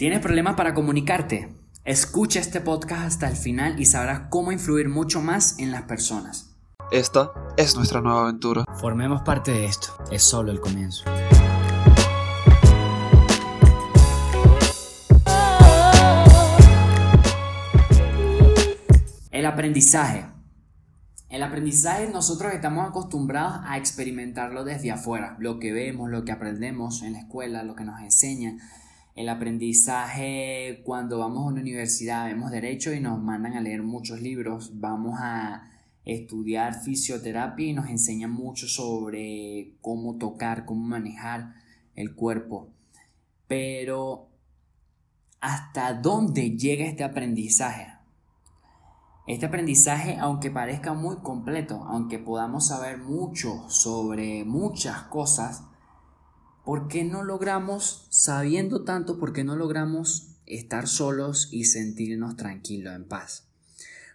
¿Tienes problemas para comunicarte? Escucha este podcast hasta el final y sabrás cómo influir mucho más en las personas. Esta es nuestra nueva aventura. Formemos parte de esto. Es solo el comienzo. El aprendizaje. El aprendizaje nosotros estamos acostumbrados a experimentarlo desde afuera, lo que vemos, lo que aprendemos en la escuela, lo que nos enseñan, el aprendizaje cuando vamos a una universidad, vemos derecho y nos mandan a leer muchos libros, vamos a estudiar fisioterapia y nos enseñan mucho sobre cómo tocar, cómo manejar el cuerpo. Pero, ¿hasta dónde llega este aprendizaje? Este aprendizaje, aunque parezca muy completo, aunque podamos saber mucho sobre muchas cosas, ¿Por qué no logramos, sabiendo tanto, por qué no logramos estar solos y sentirnos tranquilos, en paz?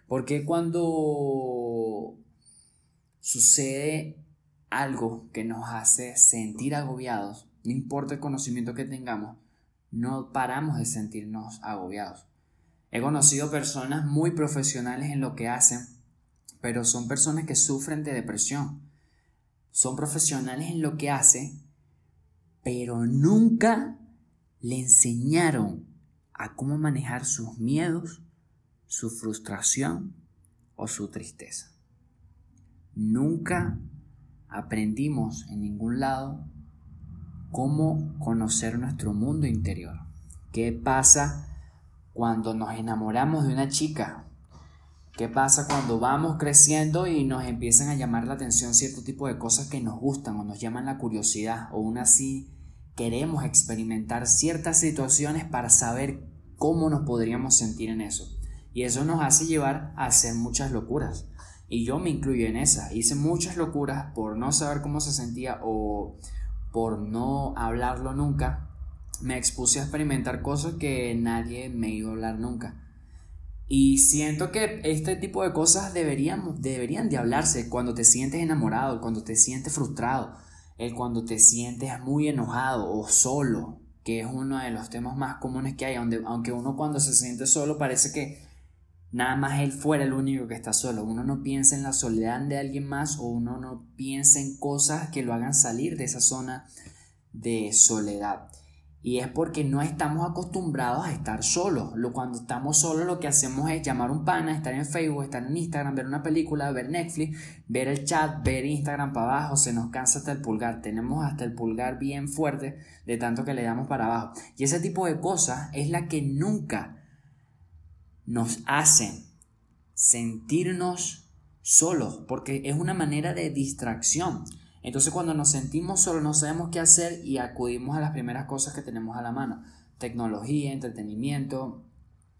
Porque cuando sucede algo que nos hace sentir agobiados, no importa el conocimiento que tengamos, no paramos de sentirnos agobiados. He conocido personas muy profesionales en lo que hacen, pero son personas que sufren de depresión. Son profesionales en lo que hacen, pero nunca le enseñaron a cómo manejar sus miedos, su frustración o su tristeza. Nunca aprendimos en ningún lado cómo conocer nuestro mundo interior. ¿Qué pasa cuando nos enamoramos de una chica? ¿Qué pasa cuando vamos creciendo y nos empiezan a llamar la atención cierto tipo de cosas que nos gustan o nos llaman la curiosidad o una así queremos experimentar ciertas situaciones para saber cómo nos podríamos sentir en eso. Y eso nos hace llevar a hacer muchas locuras. Y yo me incluyo en esa. Hice muchas locuras por no saber cómo se sentía o por no hablarlo nunca. Me expuse a experimentar cosas que nadie me iba a hablar nunca. Y siento que este tipo de cosas deberían, deberían de hablarse cuando te sientes enamorado, cuando te sientes frustrado, el cuando te sientes muy enojado o solo, que es uno de los temas más comunes que hay, donde, aunque uno cuando se siente solo parece que nada más él fuera el único que está solo, uno no piensa en la soledad de alguien más o uno no piensa en cosas que lo hagan salir de esa zona de soledad. Y es porque no estamos acostumbrados a estar solos. Lo, cuando estamos solos lo que hacemos es llamar un pana, estar en Facebook, estar en Instagram, ver una película, ver Netflix, ver el chat, ver Instagram para abajo. Se nos cansa hasta el pulgar. Tenemos hasta el pulgar bien fuerte de tanto que le damos para abajo. Y ese tipo de cosas es la que nunca nos hacen sentirnos solos. Porque es una manera de distracción. Entonces cuando nos sentimos solos no sabemos qué hacer y acudimos a las primeras cosas que tenemos a la mano. Tecnología, entretenimiento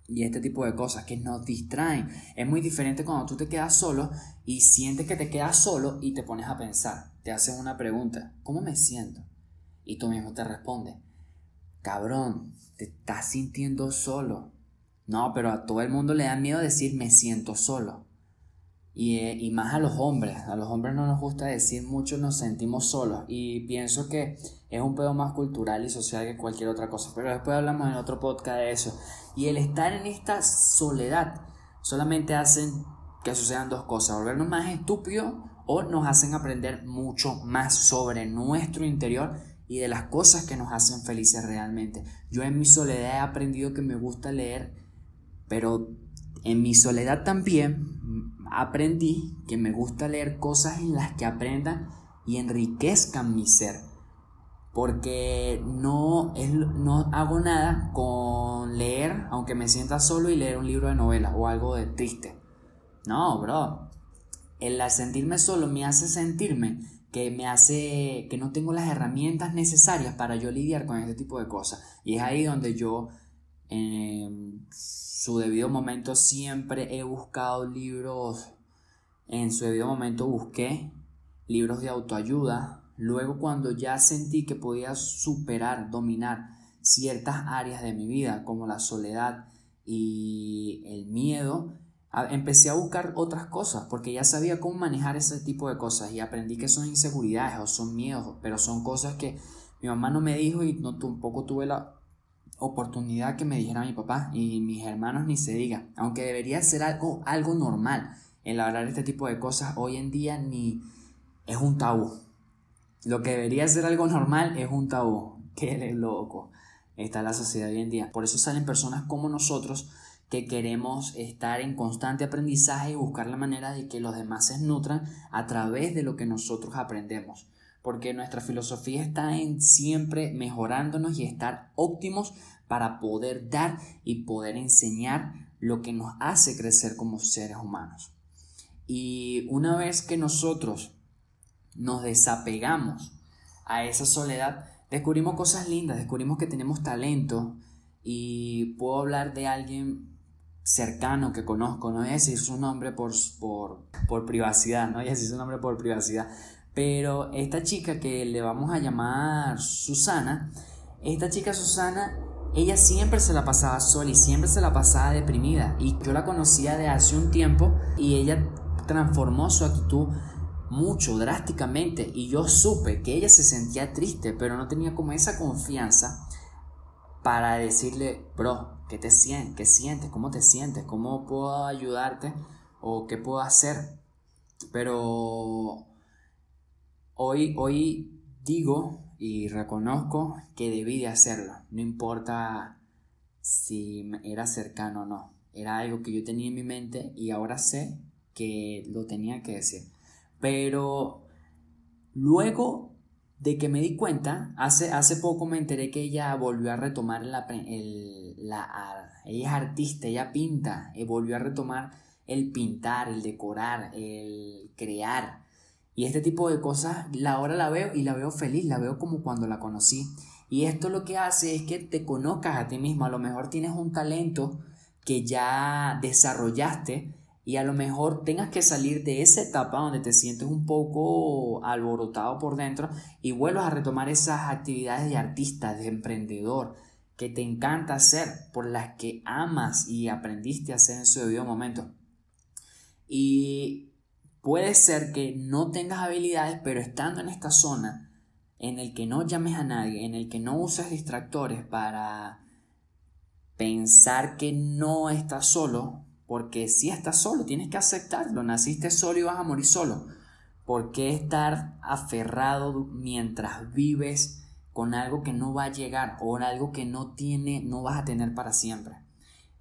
y este tipo de cosas que nos distraen. Es muy diferente cuando tú te quedas solo y sientes que te quedas solo y te pones a pensar. Te hacen una pregunta, ¿cómo me siento? Y tú mismo te respondes, cabrón, te estás sintiendo solo. No, pero a todo el mundo le da miedo decir me siento solo. Eh, y, más a los hombres. A los hombres no nos gusta decir mucho, nos sentimos solos. Y pienso que es un pedo más cultural y social que cualquier otra cosa. Pero después hablamos en otro podcast de eso. Y el estar en esta soledad solamente hacen que sucedan dos cosas. Volvernos más estúpidos o nos hacen aprender mucho más sobre nuestro interior y de las cosas que nos hacen felices realmente. Yo en mi soledad he aprendido que me gusta leer, pero en mi soledad también aprendí que me gusta leer cosas en las que aprendan y enriquezcan mi ser. Porque no, no hago nada con leer, aunque me sienta solo y leer un libro de novela o algo de triste. No, bro. El sentirme solo me hace sentirme que me hace que no tengo las herramientas necesarias para yo lidiar con este tipo de cosas. Y es ahí donde yo en su debido momento siempre he buscado libros, en su debido momento busqué libros de autoayuda, luego cuando ya sentí que podía superar, dominar ciertas áreas de mi vida como la soledad y el miedo, empecé a buscar otras cosas porque ya sabía cómo manejar ese tipo de cosas y aprendí que son inseguridades o son miedos, pero son cosas que mi mamá no me dijo y no tampoco tuve la oportunidad que me dijera mi papá y mis hermanos ni se diga, aunque debería ser algo, algo normal el hablar este tipo de cosas, hoy en día ni es un tabú. Lo que debería ser algo normal es un tabú. Qué loco está la sociedad hoy en día. Por eso salen personas como nosotros que queremos estar en constante aprendizaje y buscar la manera de que los demás se nutran a través de lo que nosotros aprendemos. Porque nuestra filosofía está en siempre mejorándonos y estar óptimos para poder dar y poder enseñar lo que nos hace crecer como seres humanos. Y una vez que nosotros nos desapegamos a esa soledad, descubrimos cosas lindas, descubrimos que tenemos talento y puedo hablar de alguien cercano que conozco, no voy a decir su nombre por, por, por privacidad, no voy a decir su nombre por privacidad, pero esta chica que le vamos a llamar Susana, esta chica Susana, ella siempre se la pasaba sola y siempre se la pasaba deprimida y yo la conocía de hace un tiempo y ella transformó su actitud mucho, drásticamente, y yo supe que ella se sentía triste, pero no tenía como esa confianza para decirle, bro, ¿Qué te sientes? ¿Qué sientes? ¿Cómo te sientes? ¿Cómo puedo ayudarte? ¿O qué puedo hacer? Pero hoy, hoy digo y reconozco que debí de hacerlo. No importa si era cercano o no. Era algo que yo tenía en mi mente y ahora sé que lo tenía que decir. Pero luego de que me di cuenta, hace, hace poco me enteré que ella volvió a retomar la, el, la, ella es artista, ella pinta, y volvió a retomar el pintar, el decorar, el crear. Y este tipo de cosas, la ahora la veo y la veo feliz, la veo como cuando la conocí. Y esto lo que hace es que te conozcas a ti mismo, a lo mejor tienes un talento que ya desarrollaste y a lo mejor tengas que salir de esa etapa donde te sientes un poco alborotado por dentro y vuelvas a retomar esas actividades de artista, de emprendedor, que te encanta hacer, por las que amas y aprendiste a hacer en su debido momento. Y puede ser que no tengas habilidades, pero estando en esta zona en el que no llames a nadie, en el que no uses distractores para pensar que no estás solo, porque si estás solo, tienes que aceptarlo. Naciste solo y vas a morir solo. ¿Por qué estar aferrado mientras vives con algo que no va a llegar o algo que no tiene, no vas a tener para siempre?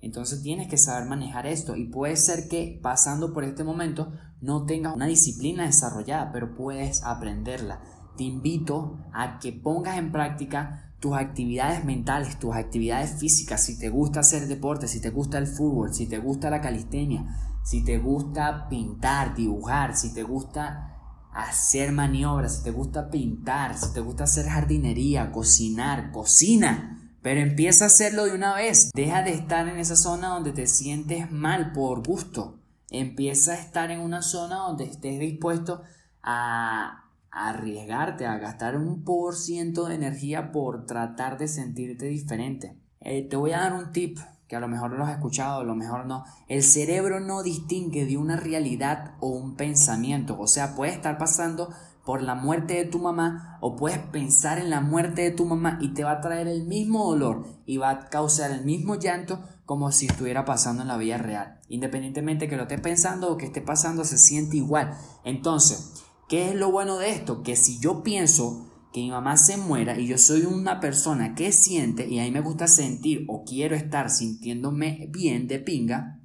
Entonces tienes que saber manejar esto y puede ser que pasando por este momento no tengas una disciplina desarrollada, pero puedes aprenderla. Te invito a que pongas en práctica tus actividades mentales, tus actividades físicas, si te gusta hacer deporte, si te gusta el fútbol, si te gusta la calistenia, si te gusta pintar, dibujar, si te gusta hacer maniobras, si te gusta pintar, si te gusta hacer jardinería, cocinar, cocina. Pero empieza a hacerlo de una vez. Deja de estar en esa zona donde te sientes mal por gusto. Empieza a estar en una zona donde estés dispuesto a arriesgarte a gastar un por ciento de energía por tratar de sentirte diferente. Eh, te voy a dar un tip que a lo mejor lo has escuchado, a lo mejor no. El cerebro no distingue de una realidad o un pensamiento. O sea, puedes estar pasando por la muerte de tu mamá o puedes pensar en la muerte de tu mamá y te va a traer el mismo dolor y va a causar el mismo llanto como si estuviera pasando en la vida real. Independientemente que lo estés pensando o que esté pasando, se siente igual. Entonces, ¿Qué es lo bueno de esto? Que si yo pienso que mi mamá se muera y yo soy una persona que siente y a mí me gusta sentir o quiero estar sintiéndome bien de pinga,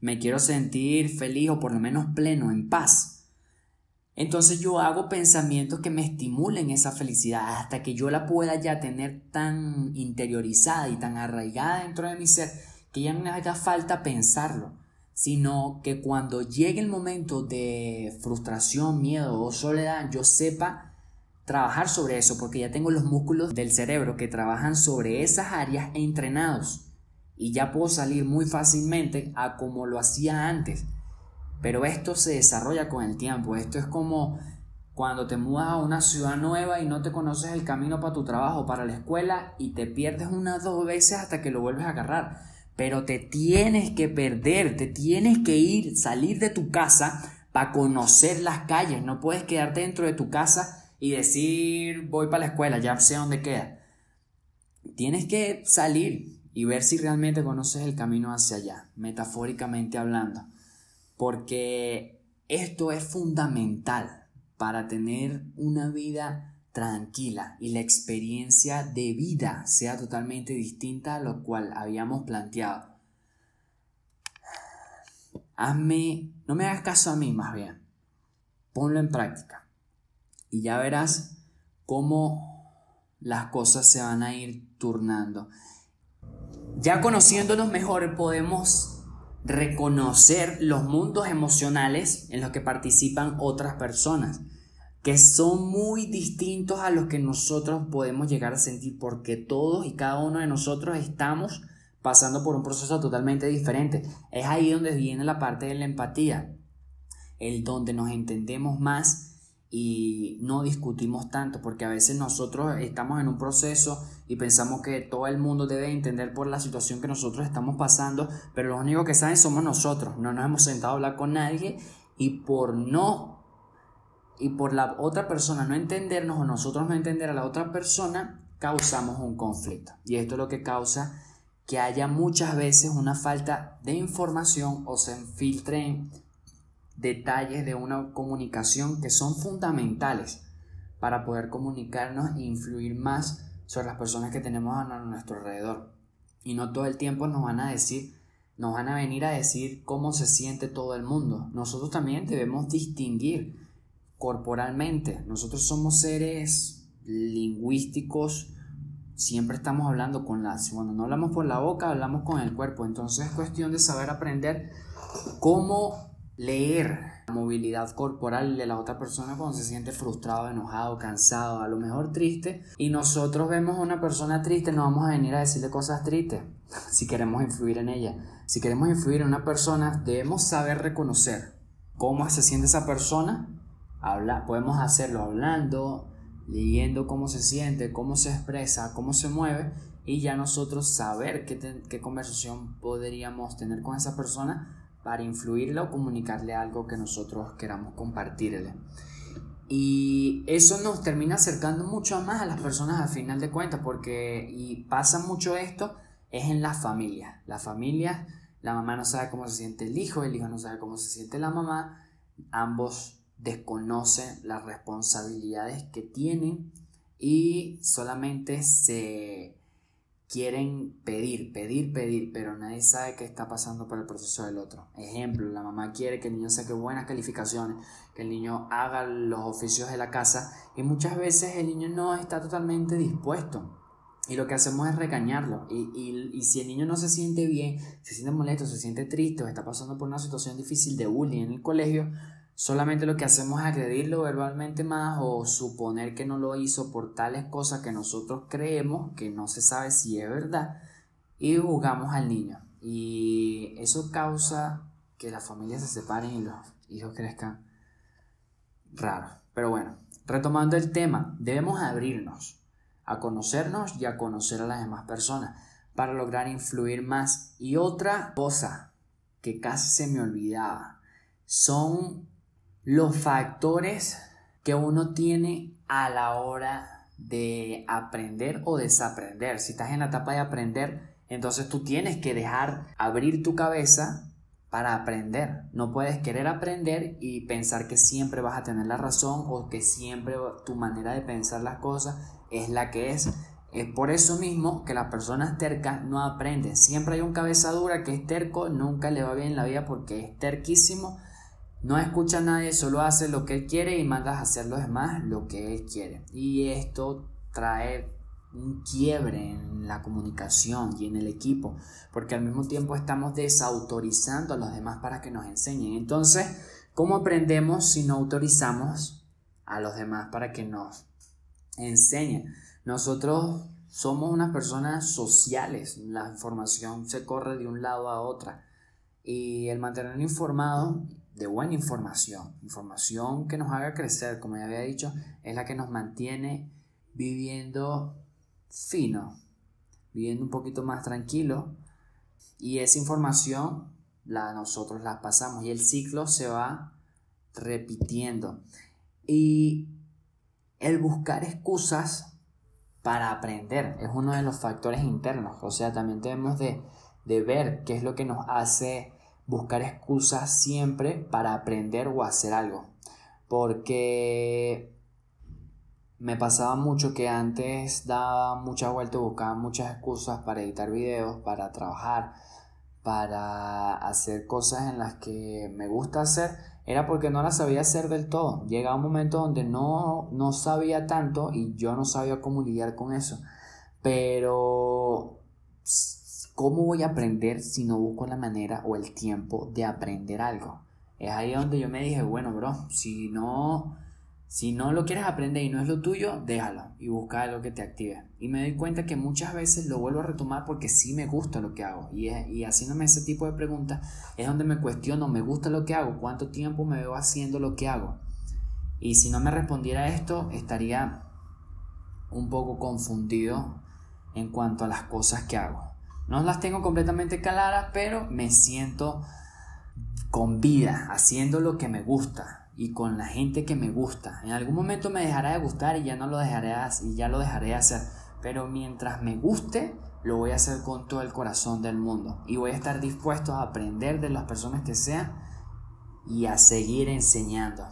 me quiero sentir feliz o por lo menos pleno, en paz. Entonces yo hago pensamientos que me estimulen esa felicidad hasta que yo la pueda ya tener tan interiorizada y tan arraigada dentro de mi ser que ya no me haga falta pensarlo sino que cuando llegue el momento de frustración, miedo o soledad, yo sepa trabajar sobre eso, porque ya tengo los músculos del cerebro que trabajan sobre esas áreas entrenados y ya puedo salir muy fácilmente a como lo hacía antes. Pero esto se desarrolla con el tiempo, esto es como cuando te mudas a una ciudad nueva y no te conoces el camino para tu trabajo, para la escuela y te pierdes unas dos veces hasta que lo vuelves a agarrar pero te tienes que perder, te tienes que ir, salir de tu casa para conocer las calles. No puedes quedarte dentro de tu casa y decir voy para la escuela, ya sé dónde queda. tienes que salir y ver si realmente conoces el camino hacia allá, metafóricamente hablando, porque esto es fundamental para tener una vida tranquila y la experiencia de vida sea totalmente distinta a lo cual habíamos planteado. Hazme, no me hagas caso a mí más bien, ponlo en práctica y ya verás cómo las cosas se van a ir turnando. Ya conociéndonos mejor podemos reconocer los mundos emocionales en los que participan otras personas, que son muy distintos a los que nosotros podemos llegar a sentir, porque todos y cada uno de nosotros estamos pasando por un proceso totalmente diferente. Es ahí donde viene la parte de la empatía, el donde nos entendemos más y no discutimos tanto, porque a veces nosotros estamos en un proceso y pensamos que todo el mundo debe entender por la situación que nosotros estamos pasando, pero los únicos que saben somos nosotros, no nos hemos sentado a hablar con nadie y por no y por la otra persona no entendernos o nosotros no entender a la otra persona, causamos un conflicto. Y esto es lo que causa que haya muchas veces una falta de información o se infiltren detalles de una comunicación que son fundamentales para poder comunicarnos e influir más sobre las personas que tenemos a nuestro alrededor. Y no todo el tiempo nos van a decir, nos van a venir a decir cómo se siente todo el mundo. Nosotros también debemos distinguir corporalmente. Nosotros somos seres lingüísticos, siempre estamos hablando con las, cuando no hablamos por la boca, hablamos con el cuerpo. Entonces es cuestión de saber aprender cómo leer la movilidad corporal de la otra persona cuando se siente frustrado, enojado, cansado, a lo mejor triste. Y nosotros vemos a una persona triste, no vamos a venir a decirle cosas tristes si queremos influir en ella. Si queremos influir en una persona, debemos saber reconocer cómo se siente esa persona. Habla, podemos hacerlo hablando, leyendo cómo se siente, cómo se expresa, cómo se mueve y ya nosotros saber qué, qué conversación podríamos tener con esa persona para influirle o comunicarle algo que nosotros queramos compartirle. Y eso nos termina acercando mucho más a las personas al final de cuentas, porque y pasa mucho esto, es en la familia. La familia, la mamá no sabe cómo se siente el hijo, el hijo no sabe cómo se siente la mamá, ambos desconocen las responsabilidades que tienen y solamente se quieren pedir, pedir, pedir, pero nadie sabe qué está pasando por el proceso del otro. Ejemplo, la mamá quiere que el niño saque buenas calificaciones, que el niño haga los oficios de la casa y muchas veces el niño no está totalmente dispuesto. Y lo que hacemos es regañarlo. Y, y, y, si el niño no se siente bien, se siente molesto, se siente triste o está pasando por una situación difícil de bullying en el colegio, Solamente lo que hacemos es agredirlo verbalmente más o suponer que no lo hizo por tales cosas que nosotros creemos que no se sabe si es verdad y juzgamos al niño. Y eso causa que las familias se separen y los hijos crezcan raros. Pero bueno, retomando el tema, debemos abrirnos a conocernos y a conocer a las demás personas para lograr influir más. Y otra cosa que casi se me olvidaba son los factores que uno tiene a la hora de aprender o desaprender. Si estás en la etapa de aprender, entonces tú tienes que dejar abrir tu cabeza para aprender. No puedes querer aprender y pensar que siempre vas a tener la razón o que siempre tu manera de pensar las cosas es la que es. Es por eso mismo que las personas tercas no aprenden. Siempre hay un cabeza dura que es terco, nunca le va bien la vida porque es terquísimo no escucha a nadie, solo hace lo que él quiere y manda a hacer los demás lo que él quiere. Y esto trae un quiebre en la comunicación y en el equipo, porque al mismo tiempo estamos desautorizando a los demás para que nos enseñen. Entonces, ¿cómo aprendemos si no autorizamos a los demás para que nos enseñen? Nosotros somos unas personas sociales, la información se corre de un lado a otra y el mantener informado de buena información, información que nos haga crecer, como ya había dicho, es la que nos mantiene viviendo fino, viviendo un poquito más tranquilo y esa información la nosotros la pasamos y el ciclo se va repitiendo. Y el buscar excusas para aprender, es uno de los factores internos, o sea, también debemos de, de ver qué es lo que nos hace buscar excusas siempre para aprender o hacer algo, porque me pasaba mucho que antes daba muchas vueltas, buscaba muchas excusas para editar videos, para trabajar, para hacer cosas en las que me gusta hacer, era porque no las sabía hacer del todo. Llegaba un momento donde no, no sabía tanto y yo no sabía cómo lidiar con eso. Pero, ¿cómo voy a aprender si no busco la manera o el tiempo de aprender algo? Es ahí donde yo me dije, bueno, bro, si no si no lo quieres aprender y no es lo tuyo, déjalo y busca algo que te active. Y me doy cuenta que muchas veces lo vuelvo a retomar porque sí me gusta lo que hago. Y, y haciéndome ese tipo de preguntas es donde me cuestiono, ¿me gusta lo que hago? ¿Cuánto tiempo me veo haciendo lo que hago? Y si no me respondiera esto, estaría un poco confundido en cuanto a las cosas que hago. No las tengo completamente claras, pero me siento con vida, haciendo lo que me gusta y con la gente que me gusta. En algún momento me dejará de gustar y ya no lo dejaré y ya lo dejaré de hacer, pero mientras me guste, lo voy a hacer con todo el corazón del mundo y voy a estar dispuesto a aprender de las personas que sean y a seguir enseñando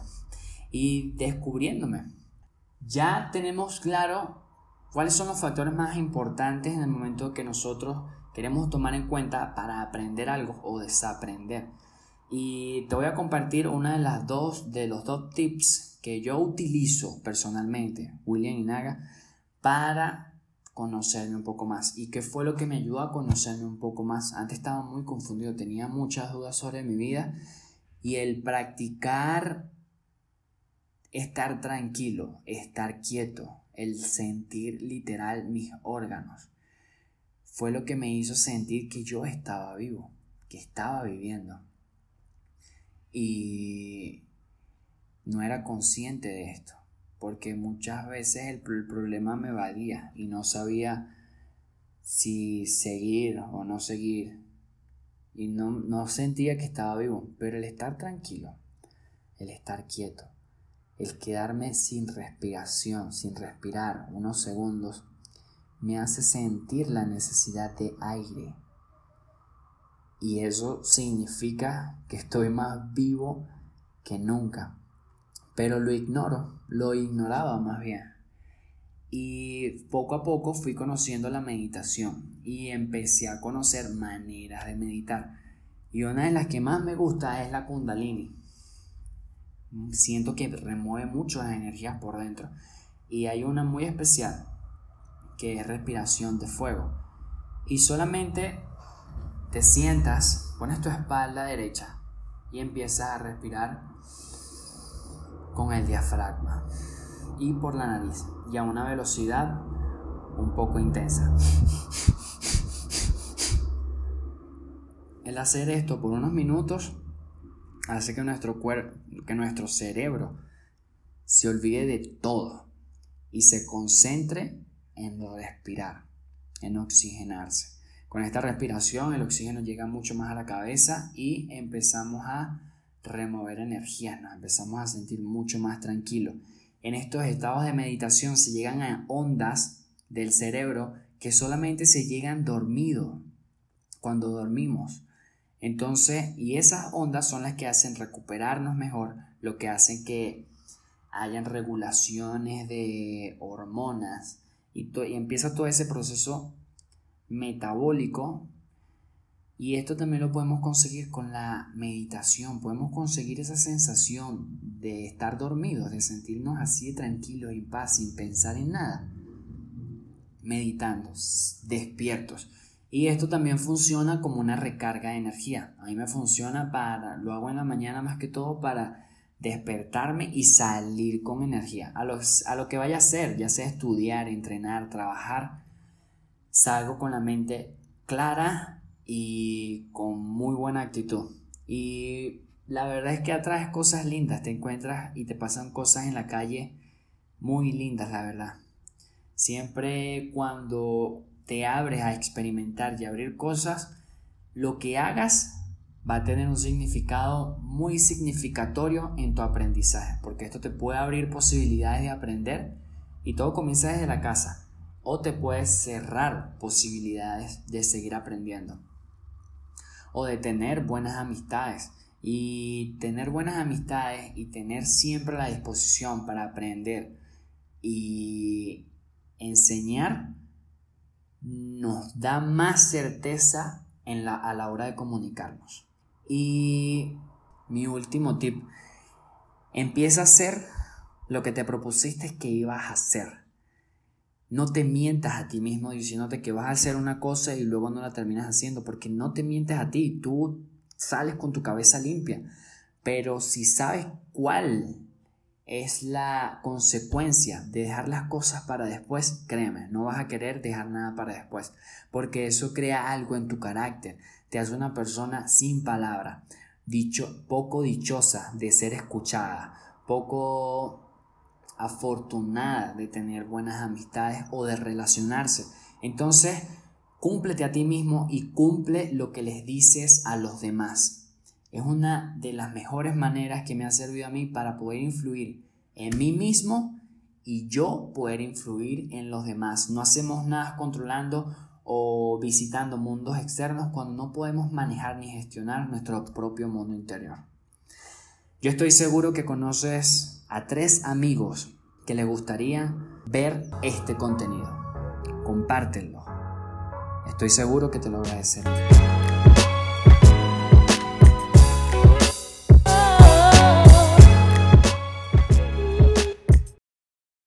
y descubriéndome. Ya tenemos claro cuáles son los factores más importantes en el momento que nosotros queremos tomar en cuenta para aprender algo o desaprender. Y te voy a compartir una de las dos de los dos tips que yo utilizo personalmente, William y Naga, para conocerme un poco más. ¿Y qué fue lo que me ayudó a conocerme un poco más? Antes estaba muy confundido, tenía muchas dudas sobre mi vida y el practicar estar tranquilo, estar quieto, el sentir literal mis órganos, fue lo que me hizo sentir que yo estaba vivo, que estaba viviendo. Y no era consciente de esto, porque muchas veces el, problema me valía y no sabía si seguir o no seguir. Y no, no sentía que estaba vivo, pero el estar tranquilo, el estar quieto, el quedarme sin respiración, sin respirar unos segundos, me hace sentir la necesidad de aire y eso significa que estoy más vivo que nunca. Pero lo ignoro, lo ignoraba más bien. Y poco a poco fui conociendo la meditación y empecé a conocer maneras de meditar. Y una de las que más me gusta es la kundalini. Siento que remueve mucho las energías por dentro. Y hay una muy especial que es respiración de fuego. Y solamente te sientas, pones tu espalda derecha y empiezas a respirar con el diafragma y por la nariz y a una velocidad un poco intensa. El hacer esto por unos minutos hace que nuestro cuerpo, que nuestro cerebro se olvide de todo y se concentre en respirar, en oxigenarse. Con esta respiración el oxígeno llega mucho más a la cabeza y empezamos a remover energía, nos empezamos a sentir mucho más tranquilos. En estos estados de meditación se llegan a ondas del cerebro que solamente se llegan dormidos cuando dormimos. Entonces, y esas ondas son las que hacen recuperarnos mejor, lo que hacen que hayan regulaciones de hormonas y, empieza todo ese proceso metabólico. Y esto también lo podemos conseguir con la meditación. Podemos conseguir esa sensación de estar dormidos, de sentirnos así tranquilos y paz, sin pensar en nada. Meditando, despiertos. Y esto también funciona como una recarga de energía. A mí me funciona para, lo hago en la mañana más que todo para despertarme y salir con energía. A, a lo que vaya a hacer, ya sea estudiar, entrenar, trabajar, salgo con la mente clara y con muy buena actitud. Y la verdad es que atraes cosas lindas, te encuentras y te pasan cosas en la calle muy lindas, la verdad. Siempre cuando te abres a experimentar y abrir cosas, lo que hagas va a tener un significado muy significatorio en tu aprendizaje, porque esto te puede abrir posibilidades de aprender y todo comienza desde la casa o te puedes cerrar posibilidades de seguir aprendiendo o de tener buenas amistades. Y tener buenas amistades y tener siempre la disposición para aprender y enseñar nos da más certeza en a la hora de comunicarnos. Y mi último tip, empieza a hacer lo que te propusiste que ibas a hacer. No te mientas a ti mismo diciéndote que vas a hacer una cosa y luego no la terminas haciendo, porque no te mientes a ti, tú sales con tu cabeza limpia. Pero si sabes cuál es la consecuencia de dejar las cosas para después, créeme, no vas a querer dejar nada para después, porque eso crea algo en tu carácter, te hace una persona sin palabra, dicho, poco dichosa de ser escuchada, poco afortunada de tener buenas amistades o de relacionarse. Entonces, cúmplete a ti mismo y cumple lo que les dices a los demás. Es una de las mejores maneras que me ha servido a mí para poder influir en mí mismo y yo poder influir en los demás. No hacemos nada controlando o visitando mundos externos cuando no podemos manejar ni gestionar nuestro propio mundo interior. Yo estoy seguro que conoces a tres amigos que les gustaría ver este contenido. Compártelo. Estoy seguro que te lo agradecerán.